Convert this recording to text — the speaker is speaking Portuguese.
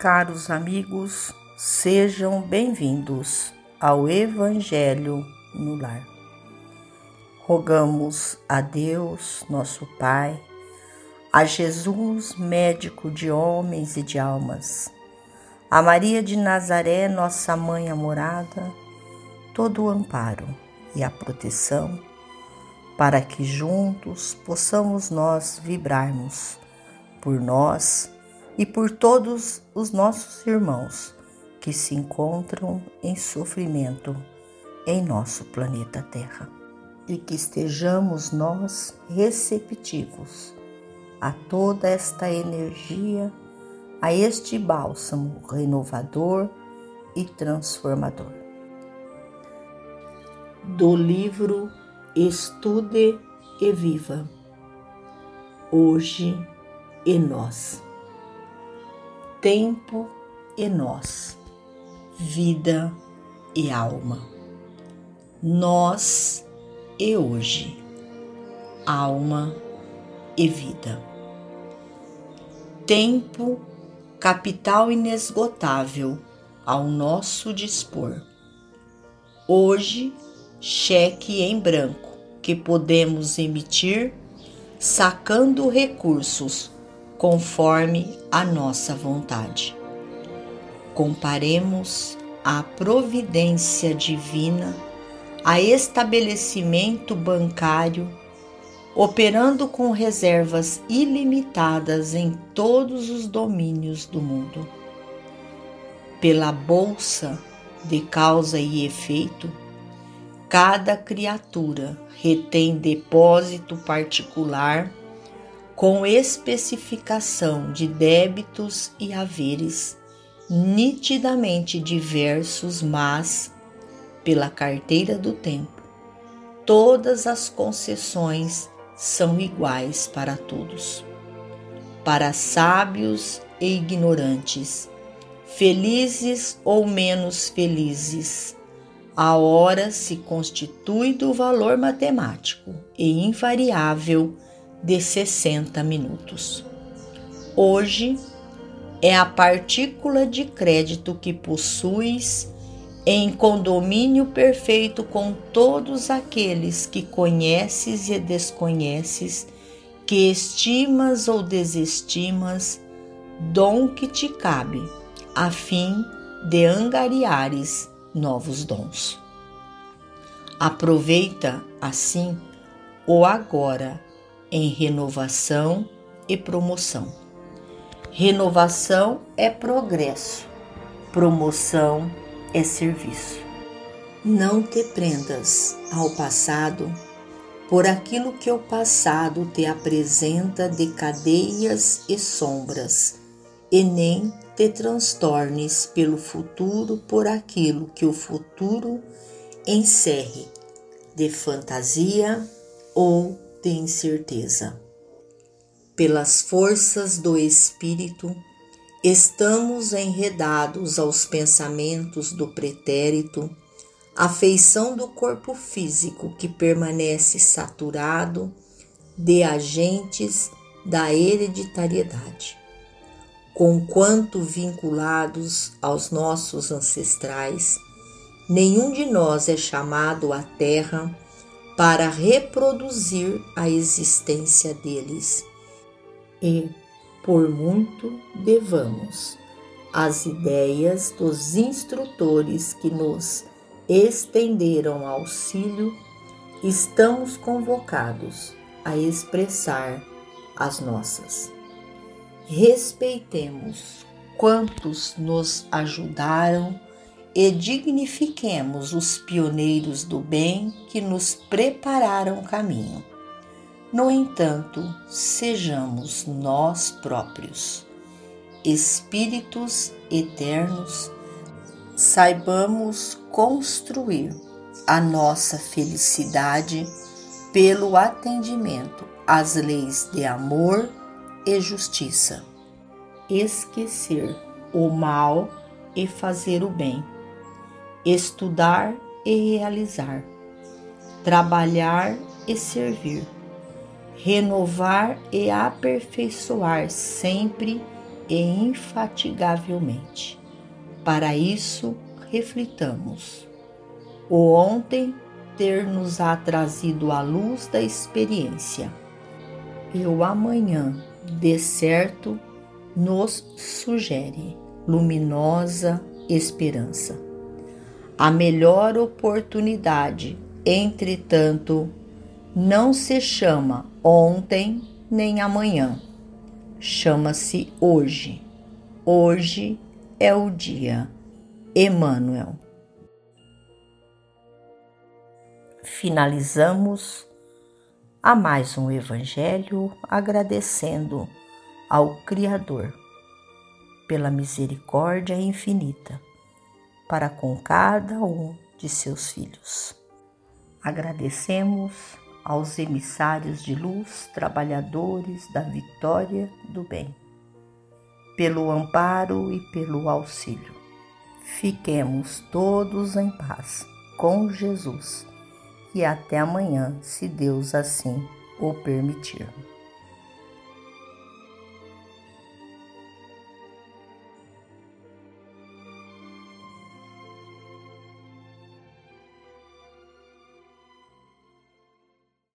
Caros amigos, sejam bem-vindos ao Evangelho no Lar. Rogamos a Deus, nosso Pai, a Jesus, médico de homens e de almas, a Maria de Nazaré, nossa mãe amorada, todo o amparo e a proteção, para que juntos possamos nós vibrarmos por nós e por todos os nossos irmãos que se encontram em sofrimento em nosso planeta Terra. E que estejamos nós receptivos a toda esta energia, a este bálsamo renovador e transformador. Do livro Estude e Viva. Hoje e nós tempo e nós, vida e alma, nós e hoje, alma e vida. Tempo, capital inesgotável ao nosso dispor. Hoje, cheque em branco que podemos emitir sacando recursos conforme a nossa vontade. Comparemos a providência divina a estabelecimento bancário operando com reservas ilimitadas em todos os domínios do mundo. Pela bolsa de causa e efeito, cada criatura retém depósito particular com especificação de débitos e haveres nitidamente diversos, mas, pela carteira do tempo, todas as concessões são iguais para todos. Para sábios e ignorantes, felizes ou menos felizes, a hora se constitui do valor matemático e invariável de 60 minutos. Hoje é a partícula de crédito que possuis em condomínio perfeito com todos aqueles que conheces e desconheces, que estimas ou desestimas, dom que te cabe, a fim de angariares novos dons. Aproveita, assim, o agora em renovação e promoção. Renovação é progresso, promoção é serviço. Não te prendas ao passado por aquilo que o passado te apresenta de cadeias e sombras, e nem te transtornes pelo futuro por aquilo que o futuro encerre de fantasia ou de incerteza. Pelas forças do Espírito, estamos enredados aos pensamentos do pretérito, a feição do corpo físico que permanece saturado de agentes da hereditariedade. Conquanto vinculados aos nossos ancestrais, nenhum de nós é chamado à terra para reproduzir a existência deles. E, por muito, devamos as ideias dos instrutores que nos estenderam auxílio, estamos convocados a expressar as nossas. Respeitemos quantos nos ajudaram e dignifiquemos os pioneiros do bem que nos prepararam o caminho. No entanto, sejamos nós próprios, espíritos eternos, saibamos construir a nossa felicidade pelo atendimento às leis de amor e justiça. Esquecer o mal e fazer o bem estudar e realizar, trabalhar e servir, renovar e aperfeiçoar sempre e infatigavelmente. Para isso, reflitamos. O ontem ter nos trazido a luz da experiência. E o amanhã, de certo, nos sugere luminosa esperança. A melhor oportunidade, entretanto, não se chama ontem nem amanhã, chama-se hoje. Hoje é o dia. Emmanuel. Finalizamos a mais um Evangelho agradecendo ao Criador pela misericórdia infinita para com cada um de seus filhos. Agradecemos aos emissários de luz, trabalhadores da vitória do bem, pelo amparo e pelo auxílio. Fiquemos todos em paz com Jesus e até amanhã, se Deus assim o permitir.